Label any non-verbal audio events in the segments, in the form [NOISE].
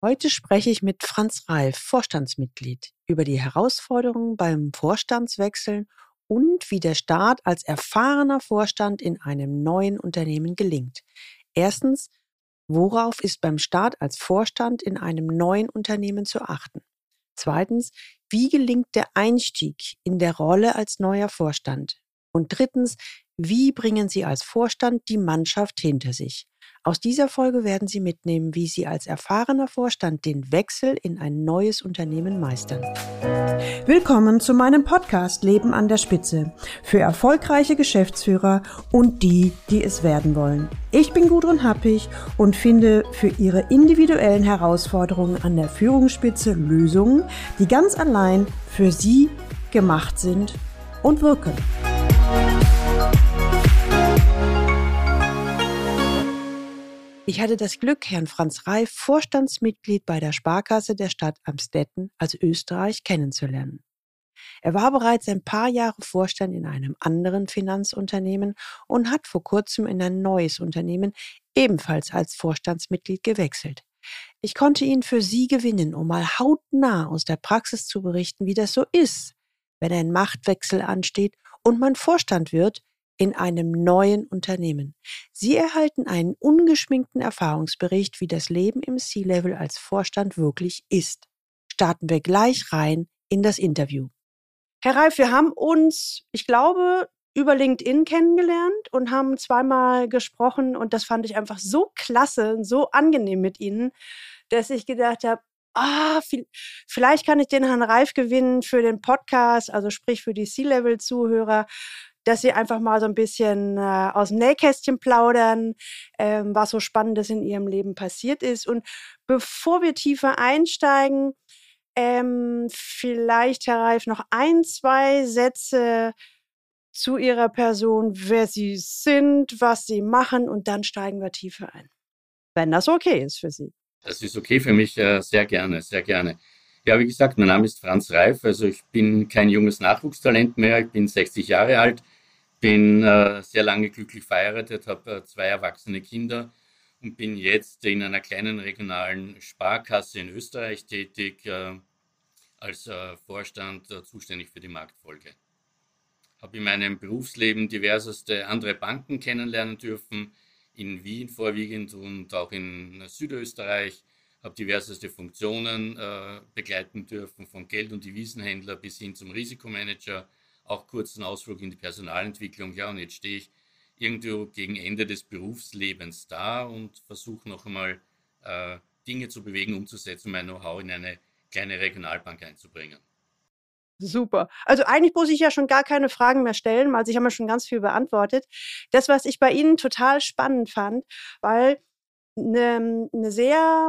Heute spreche ich mit Franz Reif, Vorstandsmitglied, über die Herausforderungen beim Vorstandswechseln und wie der Start als erfahrener Vorstand in einem neuen Unternehmen gelingt. Erstens, worauf ist beim Start als Vorstand in einem neuen Unternehmen zu achten? Zweitens, wie gelingt der Einstieg in der Rolle als neuer Vorstand? Und drittens, wie bringen Sie als Vorstand die Mannschaft hinter sich? Aus dieser Folge werden Sie mitnehmen, wie Sie als erfahrener Vorstand den Wechsel in ein neues Unternehmen meistern. Willkommen zu meinem Podcast Leben an der Spitze für erfolgreiche Geschäftsführer und die, die es werden wollen. Ich bin Gudrun Happig und finde für Ihre individuellen Herausforderungen an der Führungsspitze Lösungen, die ganz allein für Sie gemacht sind und wirken. Ich hatte das Glück, Herrn Franz Reif, Vorstandsmitglied bei der Sparkasse der Stadt Amstetten, also Österreich, kennenzulernen. Er war bereits ein paar Jahre Vorstand in einem anderen Finanzunternehmen und hat vor kurzem in ein neues Unternehmen ebenfalls als Vorstandsmitglied gewechselt. Ich konnte ihn für Sie gewinnen, um mal hautnah aus der Praxis zu berichten, wie das so ist, wenn ein Machtwechsel ansteht und man Vorstand wird, in einem neuen Unternehmen. Sie erhalten einen ungeschminkten Erfahrungsbericht, wie das Leben im C-Level als Vorstand wirklich ist. Starten wir gleich rein in das Interview. Herr Reif, wir haben uns, ich glaube, über LinkedIn kennengelernt und haben zweimal gesprochen und das fand ich einfach so klasse und so angenehm mit Ihnen, dass ich gedacht habe, ah, vielleicht kann ich den Herrn Reif gewinnen für den Podcast, also sprich für die C-Level-Zuhörer, dass sie einfach mal so ein bisschen äh, aus dem Nähkästchen plaudern, ähm, was so Spannendes in ihrem Leben passiert ist. Und bevor wir tiefer einsteigen, ähm, vielleicht, Herr Reif, noch ein, zwei Sätze zu Ihrer Person, wer Sie sind, was Sie machen und dann steigen wir tiefer ein. Wenn das okay ist für Sie. Das ist okay für mich, äh, sehr gerne, sehr gerne. Ja, wie gesagt, mein Name ist Franz Reif. Also ich bin kein junges Nachwuchstalent mehr. Ich bin 60 Jahre alt, bin äh, sehr lange glücklich verheiratet, habe äh, zwei erwachsene Kinder und bin jetzt in einer kleinen regionalen Sparkasse in Österreich tätig, äh, als äh, Vorstand äh, zuständig für die Marktfolge. Habe in meinem Berufsleben diverseste andere Banken kennenlernen dürfen, in Wien vorwiegend und auch in Südösterreich habe diverseste Funktionen äh, begleiten dürfen, von Geld- und Devisenhändler bis hin zum Risikomanager, auch kurzen Ausflug in die Personalentwicklung. Ja, und jetzt stehe ich irgendwo gegen Ende des Berufslebens da und versuche noch einmal äh, Dinge zu bewegen, umzusetzen, mein Know-how in eine kleine Regionalbank einzubringen. Super. Also eigentlich muss ich ja schon gar keine Fragen mehr stellen, weil Sie haben ja schon ganz viel beantwortet. Das, was ich bei Ihnen total spannend fand, weil eine, eine sehr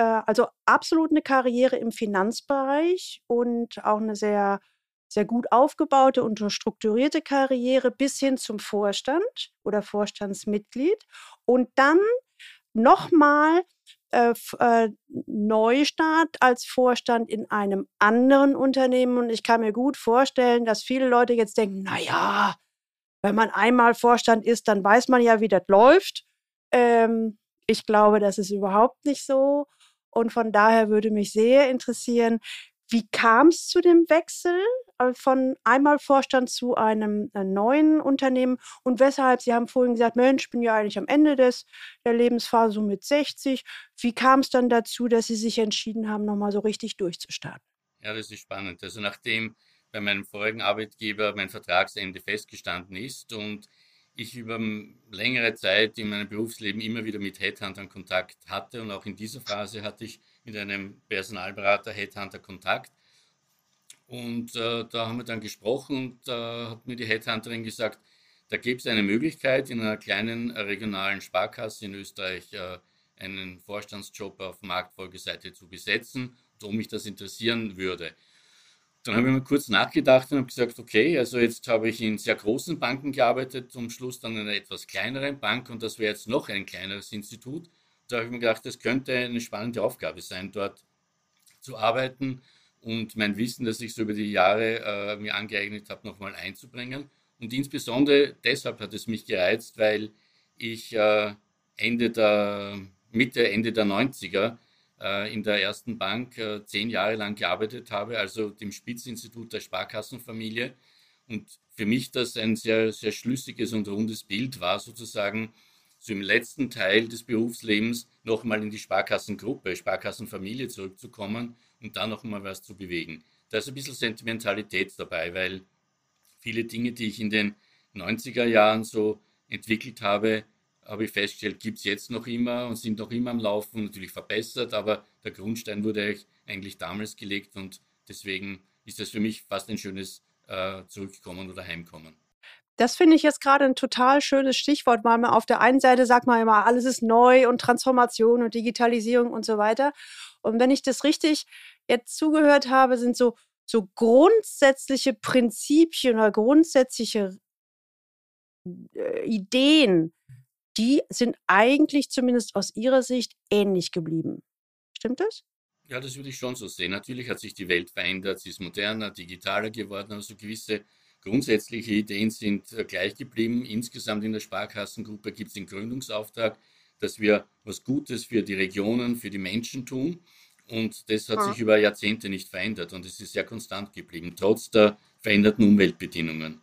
äh, also absolut eine Karriere im Finanzbereich und auch eine sehr, sehr gut aufgebaute und strukturierte Karriere bis hin zum Vorstand oder Vorstandsmitglied und dann nochmal äh, äh, Neustart als Vorstand in einem anderen Unternehmen. Und ich kann mir gut vorstellen, dass viele Leute jetzt denken, naja, wenn man einmal Vorstand ist, dann weiß man ja, wie das läuft. Ähm, ich glaube, das ist überhaupt nicht so. Und von daher würde mich sehr interessieren, wie kam es zu dem Wechsel äh, von einmal Vorstand zu einem äh, neuen Unternehmen und weshalb? Sie haben vorhin gesagt, Mensch, ich bin ja eigentlich am Ende des, der Lebensphase so mit 60. Wie kam es dann dazu, dass Sie sich entschieden haben, nochmal so richtig durchzustarten? Ja, das ist spannend. Also nachdem bei meinem vorigen Arbeitgeber mein Vertragsende festgestanden ist und ich über längere Zeit in meinem Berufsleben immer wieder mit Headhuntern Kontakt hatte und auch in dieser Phase hatte ich mit einem Personalberater Headhunter Kontakt. Und äh, da haben wir dann gesprochen und da äh, hat mir die Headhunterin gesagt, da gäbe es eine Möglichkeit, in einer kleinen regionalen Sparkasse in Österreich äh, einen Vorstandsjob auf Marktfolgeseite zu besetzen, ob mich das interessieren würde. Dann habe ich mal kurz nachgedacht und habe gesagt, okay, also jetzt habe ich in sehr großen Banken gearbeitet, zum Schluss dann in einer etwas kleineren Bank und das wäre jetzt noch ein kleineres Institut. Da habe ich mir gedacht, das könnte eine spannende Aufgabe sein, dort zu arbeiten und mein Wissen, das ich so über die Jahre äh, mir angeeignet habe, nochmal einzubringen. Und insbesondere deshalb hat es mich gereizt, weil ich äh, Ende der, Mitte, Ende der 90er äh, in der ersten Bank äh, zehn Jahre lang gearbeitet habe, also dem Spitzinstitut der Sparkassenfamilie. Und für mich das ein sehr, sehr schlüssiges und rundes Bild war, sozusagen so im letzten Teil des Berufslebens nochmal in die Sparkassengruppe, Sparkassenfamilie zurückzukommen und da nochmal was zu bewegen. Da ist ein bisschen Sentimentalität dabei, weil viele Dinge, die ich in den 90er Jahren so entwickelt habe, habe ich festgestellt, gibt es jetzt noch immer und sind noch immer am Laufen, natürlich verbessert, aber der Grundstein wurde eigentlich damals gelegt und deswegen ist das für mich fast ein schönes äh, Zurückkommen oder Heimkommen. Das finde ich jetzt gerade ein total schönes Stichwort, weil man auf der einen Seite sagt man immer, alles ist neu und Transformation und Digitalisierung und so weiter. Und wenn ich das richtig jetzt zugehört habe, sind so, so grundsätzliche Prinzipien oder grundsätzliche äh, Ideen, die sind eigentlich zumindest aus Ihrer Sicht ähnlich geblieben. Stimmt das? Ja, das würde ich schon so sehen. Natürlich hat sich die Welt verändert, sie ist moderner, digitaler geworden, aber so gewisse Grundsätzliche Ideen sind gleich geblieben. Insgesamt in der Sparkassengruppe gibt es den Gründungsauftrag, dass wir was Gutes für die Regionen, für die Menschen tun. Und das hat ja. sich über Jahrzehnte nicht verändert und es ist sehr konstant geblieben, trotz der veränderten Umweltbedingungen.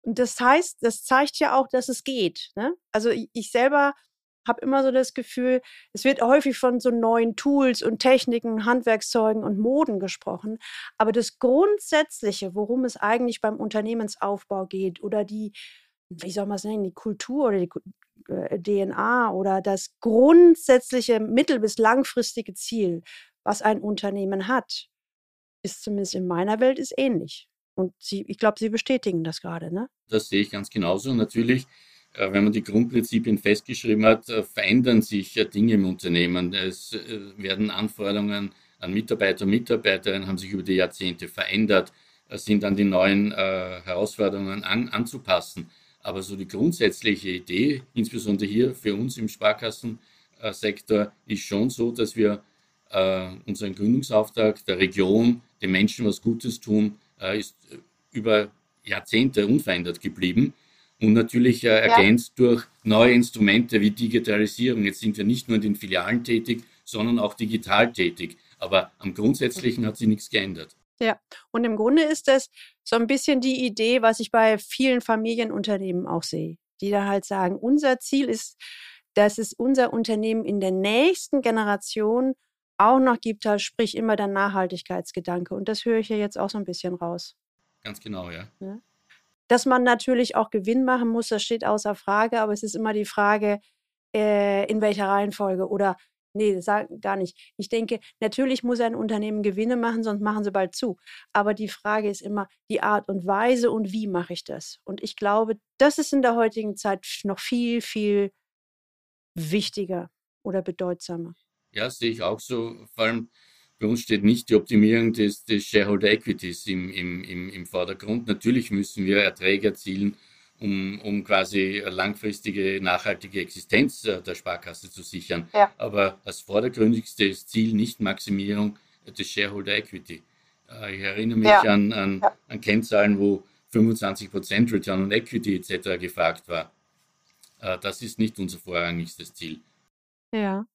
Und das heißt, das zeigt ja auch, dass es geht. Ne? Also ich selber habe immer so das Gefühl, es wird häufig von so neuen Tools und Techniken, Handwerkszeugen und Moden gesprochen. Aber das Grundsätzliche, worum es eigentlich beim Unternehmensaufbau geht oder die, wie soll man es nennen, die Kultur oder die äh, DNA oder das grundsätzliche mittel- bis langfristige Ziel, was ein Unternehmen hat, ist zumindest in meiner Welt ist ähnlich. Und Sie, ich glaube, Sie bestätigen das gerade, ne? Das sehe ich ganz genauso. Natürlich wenn man die Grundprinzipien festgeschrieben hat, äh, verändern sich Dinge im Unternehmen. Es äh, werden Anforderungen an Mitarbeiter und Mitarbeiterinnen haben sich über die Jahrzehnte verändert, sind an die neuen Herausforderungen an, anzupassen. Aber so die grundsätzliche Idee, insbesondere hier für uns im Sparkassensektor, ist schon so, dass wir unseren Gründungsauftrag der Region, den Menschen was Gutes tun, ist über Jahrzehnte unverändert geblieben und natürlich äh, ergänzt ja. durch neue Instrumente wie Digitalisierung. Jetzt sind wir nicht nur in den Filialen tätig, sondern auch digital tätig. Aber am Grundsätzlichen hat sich nichts geändert. Ja, und im Grunde ist das so ein bisschen die Idee, was ich bei vielen Familienunternehmen auch sehe, die da halt sagen, unser Ziel ist, dass es unser Unternehmen in der nächsten Generation auch noch gibt, halt sprich immer der Nachhaltigkeitsgedanke. Und das höre ich ja jetzt auch so ein bisschen raus. Ganz genau, ja. ja. Dass man natürlich auch Gewinn machen muss, das steht außer Frage, aber es ist immer die Frage, äh, in welcher Reihenfolge oder nee, sag gar nicht. Ich denke, natürlich muss ein Unternehmen Gewinne machen, sonst machen sie bald zu. Aber die Frage ist immer die Art und Weise und wie mache ich das? Und ich glaube, das ist in der heutigen Zeit noch viel, viel wichtiger oder bedeutsamer. Ja, sehe ich auch so. Vor allem bei uns steht nicht die Optimierung des, des Shareholder Equities im, im, im, im Vordergrund. Natürlich müssen wir Erträge erzielen, um, um quasi langfristige, nachhaltige Existenz äh, der Sparkasse zu sichern. Ja. Aber als vordergründigstes Ziel nicht Maximierung des Shareholder Equity. Äh, ich erinnere mich ja. an, an, ja. an Kennzahlen, wo 25% Return on Equity etc. gefragt war. Äh, das ist nicht unser vorrangigstes Ziel. Ja.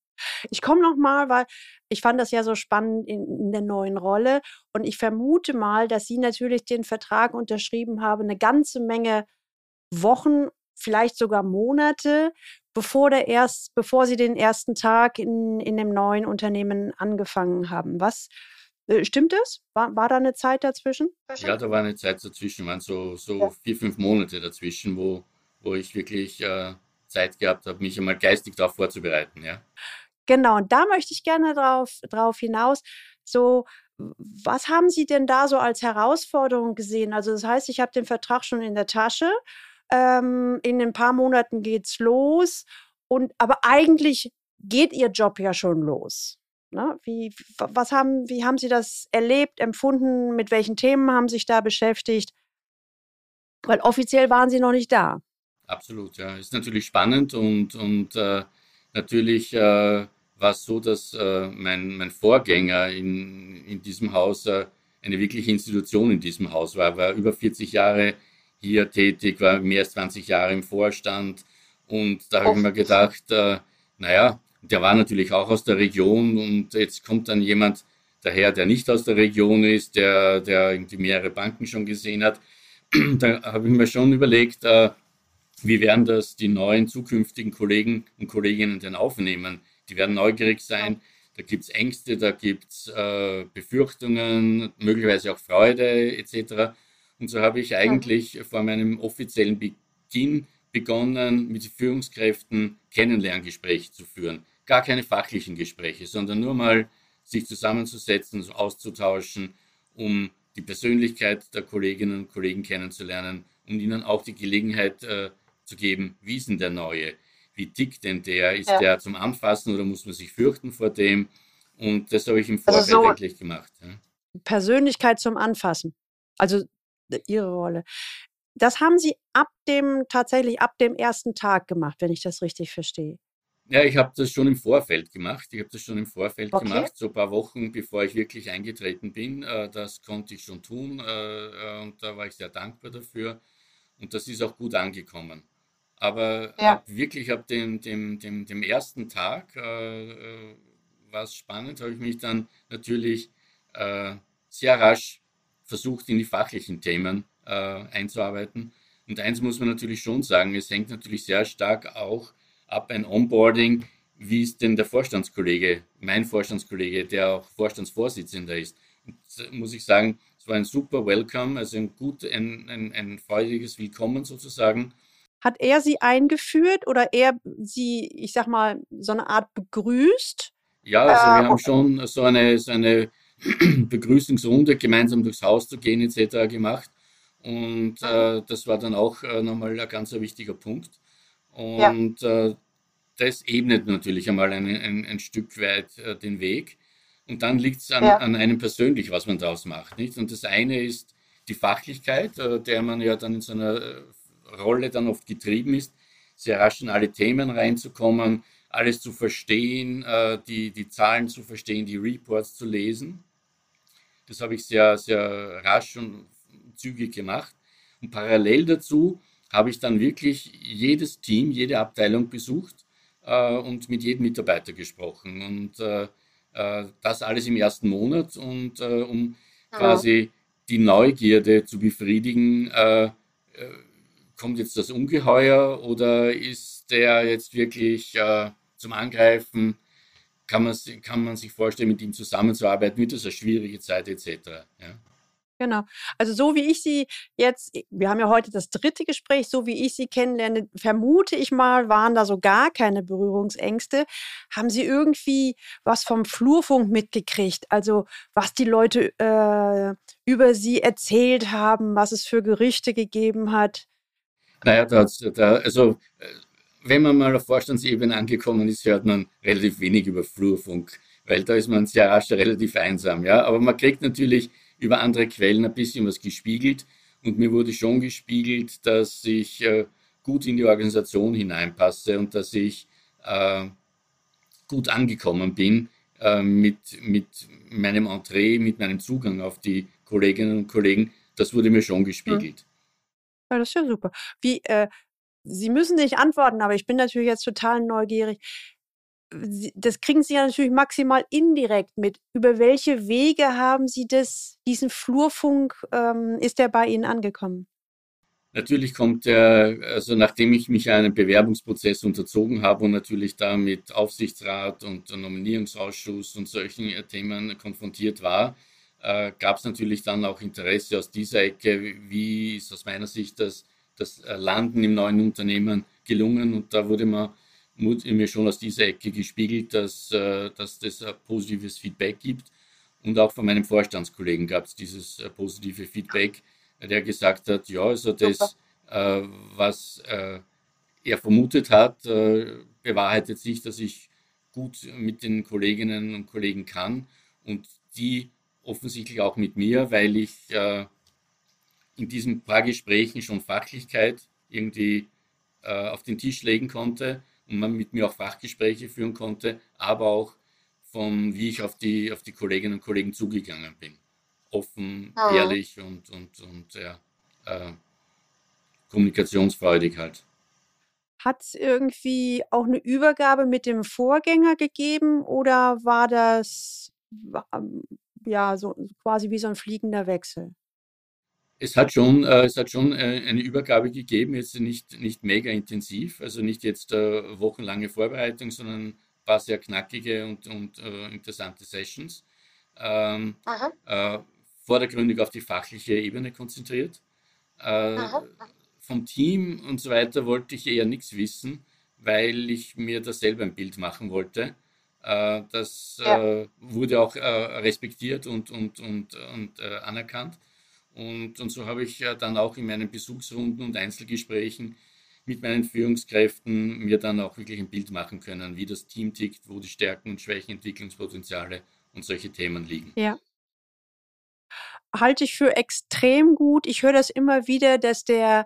Ich komme noch mal, weil ich fand das ja so spannend in, in der neuen Rolle und ich vermute mal, dass Sie natürlich den Vertrag unterschrieben haben, eine ganze Menge Wochen, vielleicht sogar Monate, bevor der erst, bevor Sie den ersten Tag in, in dem neuen Unternehmen angefangen haben. Was äh, stimmt das? War, war da eine Zeit dazwischen? Ja, da war eine Zeit dazwischen, waren so, so ja. vier, fünf Monate dazwischen, wo, wo ich wirklich äh, Zeit gehabt habe, mich einmal geistig darauf vorzubereiten. Ja. Genau, und da möchte ich gerne drauf, drauf hinaus. So, was haben Sie denn da so als Herausforderung gesehen? Also, das heißt, ich habe den Vertrag schon in der Tasche. Ähm, in ein paar Monaten geht's los. Und aber eigentlich geht Ihr Job ja schon los. Ne? Wie, was haben, wie haben Sie das erlebt, empfunden? Mit welchen Themen haben Sie sich da beschäftigt? Weil offiziell waren Sie noch nicht da. Absolut, ja. Ist natürlich spannend und, und äh, natürlich äh, war es so, dass äh, mein, mein Vorgänger in, in diesem Haus äh, eine wirkliche Institution in diesem Haus war. War über 40 Jahre hier tätig, war mehr als 20 Jahre im Vorstand. Und da habe ich mir gedacht, äh, naja, Der war natürlich auch aus der Region und jetzt kommt dann jemand daher, der nicht aus der Region ist, der, der irgendwie mehrere Banken schon gesehen hat. [CLEARS THROAT] Da habe ich mir schon überlegt, äh, wie werden das die neuen zukünftigen Kollegen und Kolleginnen denn aufnehmen? Die werden neugierig sein. Da gibt es Ängste, da gibt es äh, Befürchtungen, möglicherweise auch Freude etc. Und so habe ich eigentlich vor meinem offiziellen Beginn begonnen, mit Führungskräften Kennenlerngespräche zu führen. Gar keine fachlichen Gespräche, sondern nur mal sich zusammenzusetzen, auszutauschen, um die Persönlichkeit der Kolleginnen und Kollegen kennenzulernen und ihnen auch die Gelegenheit äh, zu geben, wie ist denn der Neue? Wie tickt denn der? Ist ja. der zum Anfassen oder muss man sich fürchten vor dem? Und das habe ich im also Vorfeld also so eigentlich gemacht. Ja. Persönlichkeit zum Anfassen. Also Ihre Rolle. Das haben Sie ab dem, tatsächlich ab dem ersten Tag gemacht, wenn ich das richtig verstehe. Ja, ich habe das schon im Vorfeld gemacht. Ich habe das schon im Vorfeld okay. gemacht, so ein paar Wochen bevor ich wirklich eingetreten bin. Äh, das konnte ich schon tun äh, äh, und da war ich sehr dankbar dafür. Und das ist auch gut angekommen. Aber ja. ab, wirklich ab dem, dem, dem, dem ersten Tag äh, war es spannend, habe ich mich dann natürlich äh, sehr rasch versucht, in die fachlichen Themen äh, einzuarbeiten. Und eins muss man natürlich schon sagen, es hängt natürlich sehr stark auch ab ein Onboarding, wie ist denn der Vorstandskollege, mein Vorstandskollege, der auch Vorstandsvorsitzender ist. Und, muss ich sagen, es war ein super Welcome, also ein gut, ein, ein, ein freudiges Willkommen sozusagen. Hat er sie eingeführt oder er sie, ich sag mal, so eine Art begrüßt? Ja, also wir haben schon so eine, so eine [CLEARS THROAT] Begrüßungsrunde, gemeinsam durchs Haus zu gehen etc. gemacht. Und äh, das war dann auch äh, nochmal ein ganz wichtiger Punkt. Und ja. äh, das ebnet natürlich einmal ein, ein, ein Stück weit äh, den Weg. Und dann liegt es an, ja. an, einem persönlich, was man daraus macht. Nicht? Und das eine ist die Fachlichkeit, äh, der man ja dann in so einer äh, Rolle dann oft getrieben ist, sehr rasch in alle Themen reinzukommen, alles zu verstehen, äh, die, die Zahlen zu verstehen, die Reports zu lesen. Das habe ich sehr, sehr rasch und zügig gemacht. Und parallel dazu habe ich dann wirklich jedes Team, jede Abteilung besucht äh, und mit jedem Mitarbeiter gesprochen. Und äh, das alles im ersten Monat und um quasi die Neugierde zu befriedigen, kommt jetzt das Ungeheuer oder ist der jetzt wirklich zum Angreifen? Kann man, kann man sich vorstellen, mit ihm zusammenzuarbeiten? Wird das eine schwierige Zeit etc.? Ja? Genau. Also so wie ich sie jetzt, wir haben ja heute das dritte Gespräch, so wie ich sie kennenlerne, vermute ich mal, waren da so gar keine Berührungsängste. Haben Sie irgendwie was vom Flurfunk mitgekriegt? Also was die Leute äh, über Sie erzählt haben, was es für Gerüchte gegeben hat? Naja, da, da, also äh, wenn man mal auf Vorstandsebene angekommen ist, hört man relativ wenig über Flurfunk, weil da ist man sehr rasch relativ einsam. Ja? Aber man kriegt natürlich über andere Quellen ein bisschen was gespiegelt. Und mir wurde schon gespiegelt, dass ich äh, gut in die Organisation hineinpasse und dass ich äh, gut angekommen bin äh, mit, mit meinem Entree, mit meinem Zugang auf die Kolleginnen und Kollegen. Das wurde mir schon gespiegelt. Ja, das ist ja super. Wie, äh, Sie müssen nicht antworten, aber ich bin natürlich jetzt total neugierig das kriegen Sie ja natürlich maximal indirekt mit. Über welche Wege haben Sie das, diesen Flurfunk, ähm, ist der bei Ihnen angekommen? Natürlich kommt der, also nachdem ich mich einem Bewerbungsprozess unterzogen habe und natürlich da mit Aufsichtsrat und Nominierungsausschuss und solchen äh, Themen konfrontiert war, äh, gab es natürlich dann auch Interesse aus dieser Ecke, wie ist aus meiner Sicht das, das äh, Landen im neuen Unternehmen gelungen? Und da wurde man mir schon aus dieser Ecke gespiegelt, dass, äh, dass das positives Feedback gibt. Und auch von meinem Vorstandskollegen gab es dieses äh, positive Feedback, der gesagt hat, ja, also das, äh, was er vermutet hat, bewahrheitet sich, dass ich gut mit den Kolleginnen und Kollegen kann. Und die offensichtlich auch mit mir, weil ich in diesen paar Gesprächen schon Fachlichkeit irgendwie auf den Tisch legen konnte und man mit mir auch Fachgespräche führen konnte, aber auch von wie ich auf die, auf die Kolleginnen und Kollegen zugegangen bin. Offen, ja. ehrlich und, und, und ja, äh, kommunikationsfreudig halt. Hat es irgendwie auch eine Übergabe mit dem Vorgänger gegeben oder war das ja so quasi wie so ein fliegender Wechsel? Es hat schon, äh, es hat schon äh, eine Übergabe gegeben, jetzt nicht, nicht mega intensiv, also nicht jetzt äh, wochenlange Vorbereitung, sondern ein paar sehr knackige und, und äh, interessante Sessions. Ähm, äh, vordergründig auf die fachliche Ebene konzentriert. Äh, vom Team und so weiter wollte ich eher nichts wissen, weil ich mir da selber ein Bild machen wollte. Äh, das ja. äh, wurde auch äh, respektiert und, und, und, und anerkannt. Und, und so habe ich dann auch in meinen Besuchsrunden und Einzelgesprächen mit meinen Führungskräften mir dann auch wirklich ein Bild machen können, wie das Team tickt, wo die Stärken und Schwächen, Entwicklungspotenziale und solche Themen liegen. Ja. Halte ich für extrem gut. Ich höre das immer wieder, dass der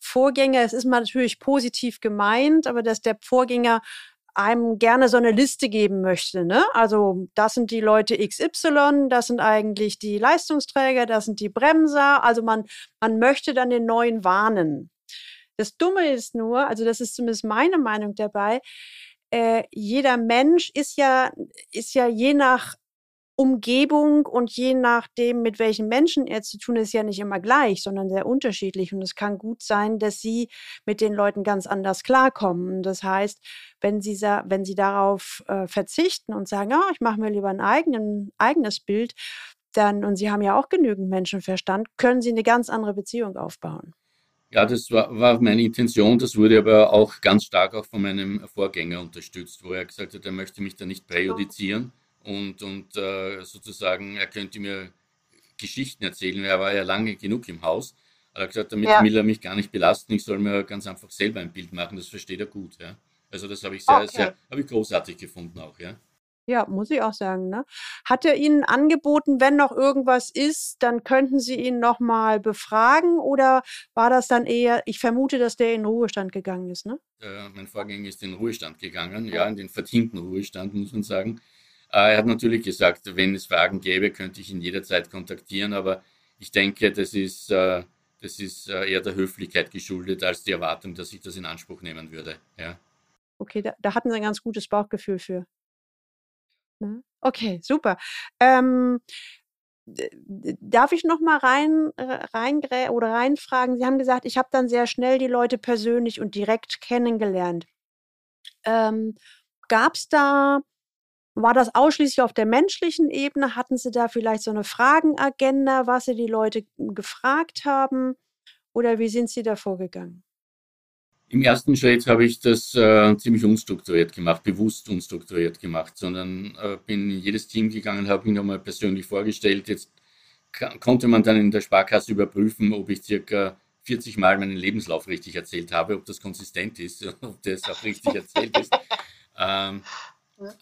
Vorgänger, es ist mal natürlich positiv gemeint, aber dass der Vorgänger einem gerne so eine Liste geben möchte. Ne? Also das sind die Leute XY, das sind eigentlich die Leistungsträger, das sind die Bremser. Also man, man möchte dann den neuen warnen. Das Dumme ist nur, also das ist zumindest meine Meinung dabei, äh, jeder Mensch ist ja, ist ja je nach Umgebung und je nachdem, mit welchen Menschen er zu tun ist, ja nicht immer gleich, sondern sehr unterschiedlich. Und es kann gut sein, dass sie mit den Leuten ganz anders klarkommen. Das heißt, wenn sie, wenn sie darauf äh, verzichten und sagen, oh, ich mache mir lieber ein eigenen, eigenes Bild, dann, und sie haben ja auch genügend Menschenverstand, können sie eine ganz andere Beziehung aufbauen. Ja, das war, war, meine Intention. Das wurde aber auch ganz stark auch von meinem Vorgänger unterstützt, wo er gesagt hat, er möchte mich da nicht präjudizieren und, und äh, sozusagen, er könnte mir Geschichten erzählen. Er war ja lange genug im Haus. Er hat gesagt, damit ja. will er mich gar nicht belasten. Ich soll mir ganz einfach selber ein Bild machen. Das versteht er gut. Ja? Also das habe ich sehr, okay. sehr, habe ich großartig gefunden auch. Ja. Ja, muss ich auch sagen. Ne? Hat er Ihnen angeboten, wenn noch irgendwas ist, dann könnten Sie ihn noch mal befragen oder war das dann eher, ich vermute, dass der in Ruhestand gegangen ist, ne? Äh, mein Vorgänger ist in Ruhestand gegangen, ja, in den verdienten Ruhestand, muss man sagen. Äh, er hat natürlich gesagt, wenn es Fragen gäbe, könnte ich ihn jederzeit kontaktieren, aber ich denke, das ist, äh, das ist äh, eher der Höflichkeit geschuldet als die Erwartung, dass ich das in Anspruch nehmen würde. Ja. Okay, da, da hatten Sie ein ganz gutes Bauchgefühl für. Ne? Okay, super. Ähm, darf ich noch mal rein, rein oder reinfragen? Sie haben gesagt, ich habe dann sehr schnell die Leute persönlich und direkt kennengelernt. Ähm, Gab es da war das ausschließlich auf der menschlichen Ebene? Hatten Sie da vielleicht so eine Fragenagenda, was Sie die Leute gefragt haben? Oder wie sind Sie da vorgegangen? Im ersten Schritt habe ich das äh, ziemlich unstrukturiert gemacht, bewusst unstrukturiert gemacht, sondern äh, bin in jedes Team gegangen, habe mich nochmal persönlich vorgestellt. Jetzt konnte man dann in der Sparkasse überprüfen, ob ich circa 40 Mal meinen Lebenslauf richtig erzählt habe, ob das konsistent ist, [LAUGHS] ob das auch richtig erzählt ist. Ähm,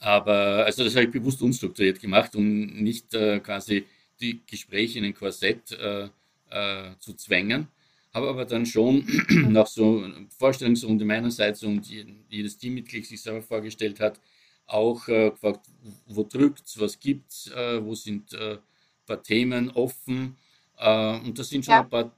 aber also das habe ich bewusst unstrukturiert gemacht, um nicht äh, quasi die Gespräche in ein Korsett äh, äh, zu zwängen. Habe aber dann schon [CLEARS THROAT] nach so Vorstellungsrunde meinerseits und jedes Teammitglied sich selber vorgestellt hat, auch äh, gefragt, wo drückt es, was gibt es, äh, wo sind ein äh, paar Themen offen. und da sind schon ja. ein paar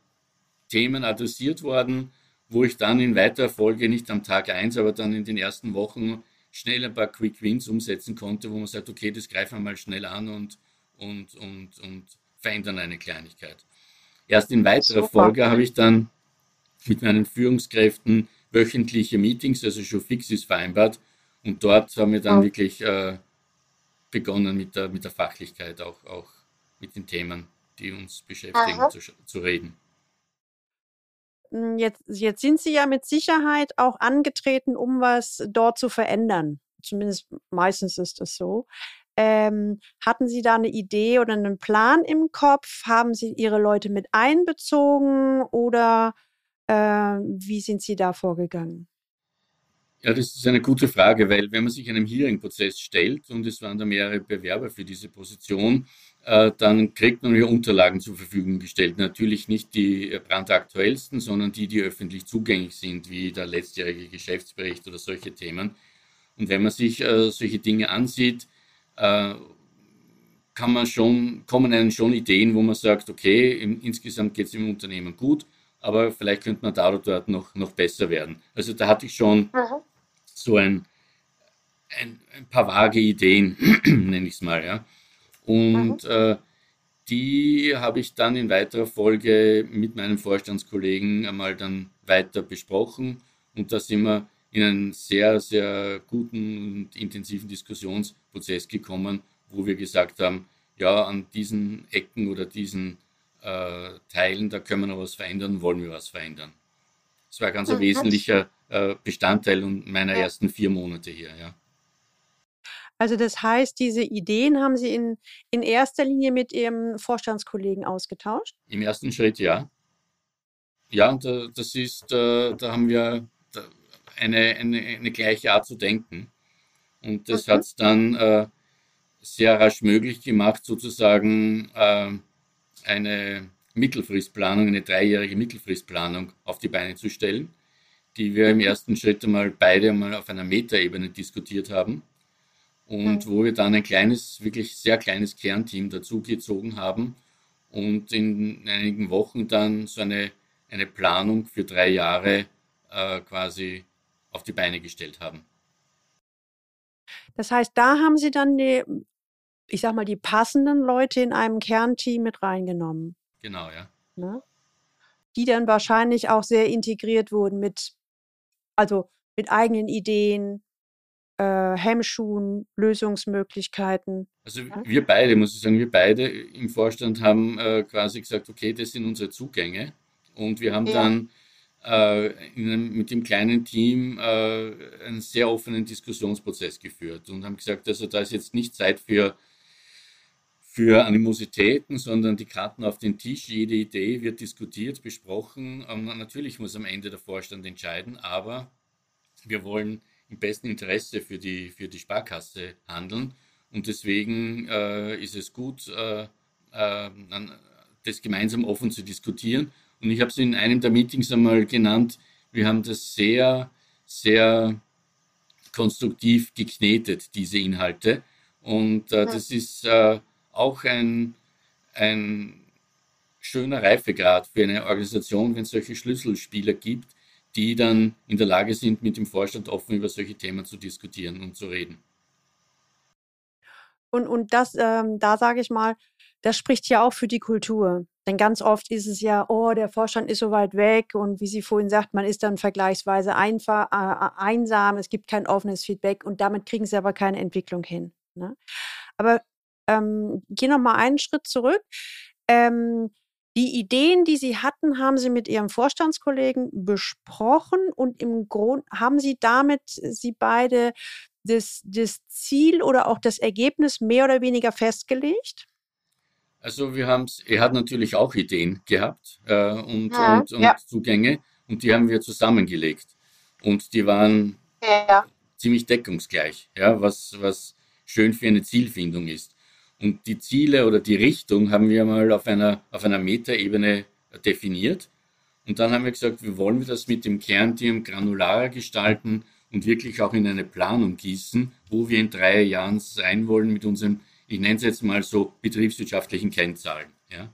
Themen adressiert worden, wo ich dann in weiterer Folge, nicht am Tag 1, aber dann in den ersten Wochen schnell ein paar Quick Wins umsetzen konnte, wo man sagt, okay, das greifen wir mal schnell an und, und, und, und verändern eine Kleinigkeit. Erst in weiterer Super. Folge habe ich dann mit meinen Führungskräften wöchentliche Meetings, also schon fixes vereinbart. Und dort haben wir dann oh. wirklich äh, begonnen mit der, mit der Fachlichkeit, auch, auch mit den Themen, die uns beschäftigen, zu, zu reden. Hm, jetzt, jetzt sind Sie ja mit Sicherheit auch angetreten, um was dort zu verändern. Zumindest meistens ist es so. Ähm, hatten Sie da eine Idee oder einen Plan im Kopf? Haben Sie Ihre Leute mit einbezogen oder äh, wie sind Sie da vorgegangen? Ja, das ist eine gute Frage, weil wenn man sich einem Hearing-Prozess stellt und es waren da mehrere Bewerber für diese Position, dann kriegt man ja Unterlagen zur Verfügung gestellt. Natürlich nicht die brandaktuellsten, sondern die, die öffentlich zugänglich sind, wie der letztjährige Geschäftsbericht oder solche Themen. Und wenn man sich äh, solche Dinge ansieht, äh, kann man schon, kommen einem schon Ideen, wo man sagt, okay, im, insgesamt geht es im Unternehmen gut, aber vielleicht könnte man da oder dort noch, noch besser werden. Also da hatte ich schon mhm. so ein, ein, ein, paar vage Ideen, [CLEARS THROAT] nenne ich es mal, ja. Und äh, die habe ich dann in weiterer Folge mit meinen Vorstandskollegen einmal dann weiter besprochen und da sind wir in einen sehr, sehr guten und intensiven Diskussionsprozess gekommen, wo wir gesagt haben, ja, an diesen Ecken oder diesen äh, Teilen, da können wir noch was verändern, wollen wir was verändern. Das war ganz ein wesentlicher äh, Bestandteil meiner ersten vier Monate hier, ja. Also das heißt, diese Ideen haben Sie in, in erster Linie mit Ihrem Vorstandskollegen ausgetauscht? Im ersten Schritt ja. Ja, und äh, das ist, äh, da haben wir eine, eine, eine gleiche Art zu denken. Und das okay. hat es dann äh, sehr rasch möglich gemacht, sozusagen äh, eine Mittelfristplanung, eine dreijährige Mittelfristplanung auf die Beine zu stellen, die wir im ersten Schritt einmal beide einmal auf einer Metaebene diskutiert haben und wo wir dann ein kleines, wirklich sehr kleines Kernteam dazugezogen haben und in einigen Wochen dann so eine, eine Planung für drei Jahre äh, quasi auf die Beine gestellt haben. Das heißt, da haben Sie dann die, ich sag mal, die passenden Leute in einem Kernteam mit reingenommen. Genau, ja. Ne? Die dann wahrscheinlich auch sehr integriert wurden mit, also mit eigenen Ideen, äh, Hemmschuhen, Lösungsmöglichkeiten. Also wir beide, muss ich sagen, wir beide im Vorstand haben äh, quasi gesagt, okay, das sind unsere Zugänge. Und wir haben ja. dann äh, einem, mit dem kleinen Team äh, einen sehr offenen Diskussionsprozess geführt und haben gesagt, also da ist jetzt nicht Zeit für, für Animositäten, sondern die Karten auf den Tisch, jede Idee wird diskutiert, besprochen. Ähm, natürlich muss am Ende der Vorstand entscheiden, aber wir wollen im besten Interesse für die, für die Sparkasse handeln. Und deswegen äh, ist es gut, äh, äh, das gemeinsam offen zu diskutieren. Und ich habe es in einem der Meetings einmal genannt, wir haben das sehr, sehr konstruktiv geknetet, diese Inhalte. Und äh, das ist äh, auch ein, ein schöner Reifegrad für eine Organisation, wenn es solche Schlüsselspieler gibt, die dann in der Lage sind, mit dem Vorstand offen über solche Themen zu diskutieren und zu reden. Und, und das, ähm, da sage ich mal, das spricht ja auch für die Kultur. Denn ganz oft ist es ja, oh, der Vorstand ist so weit weg und wie Sie vorhin sagt, man ist dann vergleichsweise einfach, äh, einsam, es gibt kein offenes Feedback und damit kriegen Sie aber keine Entwicklung hin. Ne? Aber ähm, gehen noch mal einen Schritt zurück. Ähm, die Ideen, die Sie hatten, haben Sie mit Ihrem Vorstandskollegen besprochen und im Grunde haben Sie damit Sie beide das, das Ziel oder auch das Ergebnis mehr oder weniger festgelegt? Also wir haben er hat natürlich auch Ideen gehabt äh, und, ja, und, und ja. Zugänge und die haben wir zusammengelegt. Und die waren ja. ziemlich deckungsgleich, ja, was, was schön für eine Zielfindung ist. Und die Ziele oder die Richtung haben wir mal auf einer, auf einer Metaebene definiert. Und dann haben wir gesagt, wie wollen wir das mit dem Kernteam granularer gestalten und wirklich auch in eine Planung gießen, wo wir in drei Jahren sein wollen mit unseren, ich nenne es jetzt mal so, betriebswirtschaftlichen Kennzahlen. Ja?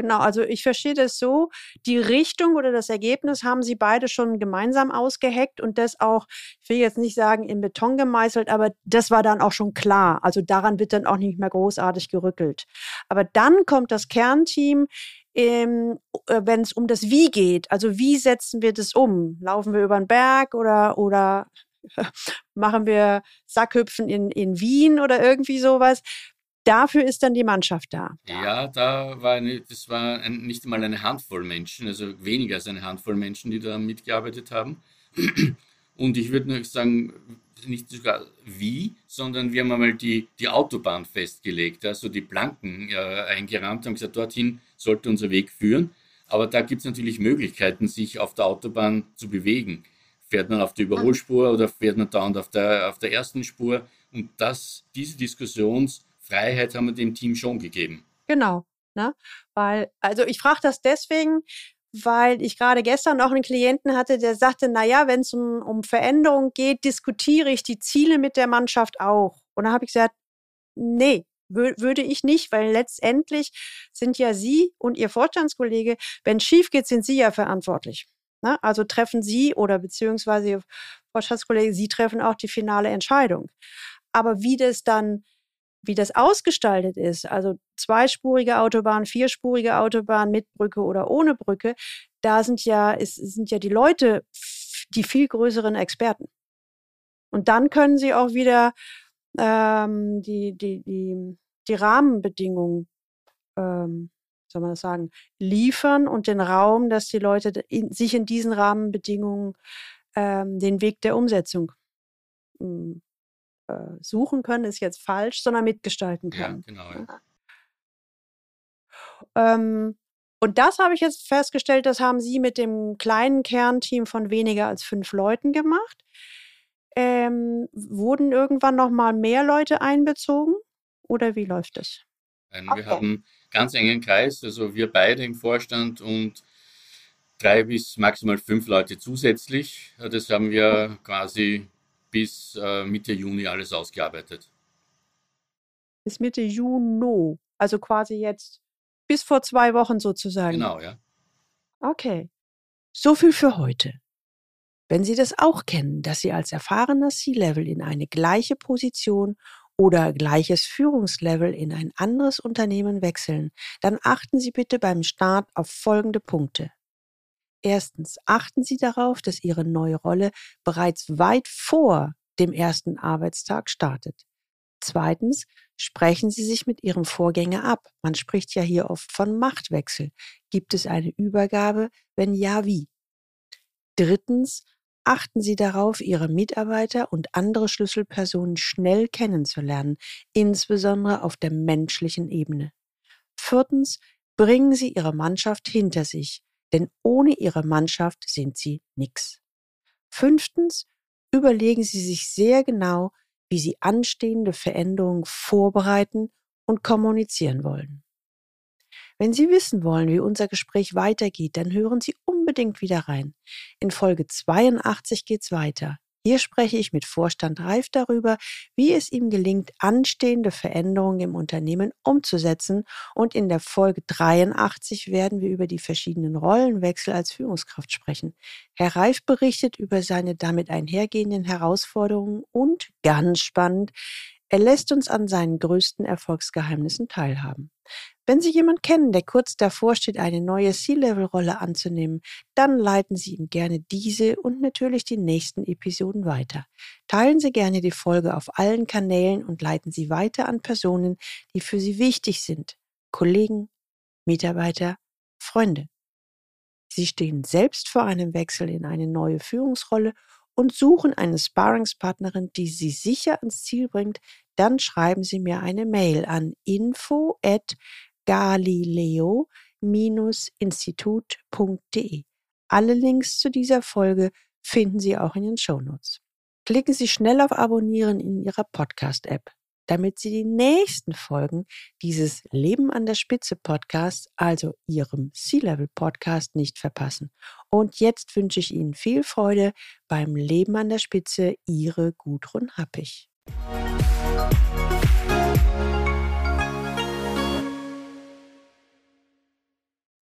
Genau, also ich verstehe das so, die Richtung oder das Ergebnis haben Sie beide schon gemeinsam ausgeheckt und das auch, ich will jetzt nicht sagen in Beton gemeißelt, aber das war dann auch schon klar. Also daran wird dann auch nicht mehr großartig gerückelt. Aber dann kommt das Kernteam, ähm, äh, wenn es um das Wie geht. Also wie setzen wir das um? Laufen wir über den Berg oder, oder [LAUGHS] machen wir Sackhüpfen in, in Wien oder irgendwie sowas? Dafür ist dann die Mannschaft da. Ja, da war eine, das war ein, nicht einmal eine Handvoll Menschen, also weniger als eine Handvoll Menschen, die da mitgearbeitet haben. Und ich würde nur sagen, nicht sogar wie, sondern wir haben einmal die, die Autobahn festgelegt, also die Planken äh, eingerahmt, haben gesagt, dorthin sollte unser Weg führen. Aber da gibt es natürlich Möglichkeiten, sich auf der Autobahn zu bewegen. Fährt man auf der Überholspur oder fährt man dauernd auf der, auf der ersten Spur? Und das, diese Diskussions- Freiheit haben wir dem Team schon gegeben. Genau. Ne? Weil, also ich frage das deswegen, weil ich gerade gestern noch einen Klienten hatte, der sagte, naja, wenn es um, um Veränderung geht, diskutiere ich die Ziele mit der Mannschaft auch. Und da habe ich gesagt, nee, würde ich nicht, weil letztendlich sind ja Sie und Ihr Vorstandskollege, wenn es schief geht, sind Sie ja verantwortlich. Ne? Also treffen Sie oder beziehungsweise Ihr Vorstandskollege, Sie treffen auch die finale Entscheidung. Aber wie das dann, wie das ausgestaltet ist, also zweispurige Autobahn, vierspurige Autobahn mit Brücke oder ohne Brücke, da sind ja, ist, sind ja die Leute die viel größeren Experten. Und dann können sie auch wieder ähm, die, die, die, die Rahmenbedingungen, ähm, soll man das sagen, liefern und den Raum, dass die Leute in, sich in diesen Rahmenbedingungen ähm, den Weg der Umsetzung hm, äh, suchen können, ist jetzt falsch, sondern mitgestalten können. Ja, genau. Ja. Ähm, und das habe ich jetzt festgestellt, das haben Sie mit dem kleinen Kernteam von weniger als fünf Leuten gemacht. Ähm, wurden irgendwann noch mal mehr Leute einbezogen oder wie läuft das? Nein, okay. Wir haben ganz engen Kreis, also wir beide im Vorstand und drei bis maximal fünf Leute zusätzlich. Das haben wir quasi bis äh, Mitte Juni alles ausgearbeitet. Bis Mitte Juni, also quasi jetzt bis vor zwei Wochen sozusagen. Genau, ja. Okay. So viel für heute. Wenn Sie das auch kennen, dass Sie als erfahrener C-Level in eine gleiche Position oder gleiches Führungslevel in ein anderes Unternehmen wechseln, dann achten Sie bitte beim Start auf folgende Punkte. Erstens, achten Sie darauf, dass Ihre neue Rolle bereits weit vor dem ersten Arbeitstag startet. Zweitens, sprechen Sie sich mit Ihrem Vorgänger ab. Man spricht ja hier oft von Machtwechsel. Gibt es eine Übergabe? Wenn ja, wie? Drittens, achten Sie darauf, Ihre Mitarbeiter und andere Schlüsselpersonen schnell kennenzulernen, insbesondere auf der menschlichen Ebene. Viertens, bringen Sie Ihre Mannschaft hinter sich, denn ohne Ihre Mannschaft sind Sie nix. Fünftens, überlegen Sie sich sehr genau, wie Sie anstehende Veränderungen vorbereiten und kommunizieren wollen. Wenn Sie wissen wollen, wie unser Gespräch weitergeht, dann hören Sie unbedingt wieder rein. In Folge 82 geht's weiter. Hier spreche ich mit Vorstand Reif darüber, wie es ihm gelingt, anstehende Veränderungen im Unternehmen umzusetzen. Und in der Folge 83 werden wir über die verschiedenen Rollenwechsel als Führungskraft sprechen. Herr Reif berichtet über seine damit einhergehenden Herausforderungen und, ganz spannend, er lässt uns an seinen größten Erfolgsgeheimnissen teilhaben. Wenn Sie jemanden kennen, der kurz davor steht, eine neue C-Level-Rolle anzunehmen, dann leiten Sie ihm gerne diese und natürlich die nächsten Episoden weiter. Teilen Sie gerne die Folge auf allen Kanälen und leiten Sie weiter an Personen, die für Sie wichtig sind. Kollegen, Mitarbeiter, Freunde. Sie stehen selbst vor einem Wechsel in eine neue Führungsrolle und suchen eine Sparringspartnerin, die Sie sicher ans Ziel bringt, dann schreiben Sie mir eine Mail an info galileo-institut.de. Alle Links zu dieser Folge finden Sie auch in den Shownotes. Klicken Sie schnell auf Abonnieren in Ihrer Podcast-App, damit Sie die nächsten Folgen dieses Leben an der Spitze Podcasts, also Ihrem C-Level Podcast, nicht verpassen. Und jetzt wünsche ich Ihnen viel Freude beim Leben an der Spitze. Ihre Gudrun Happig.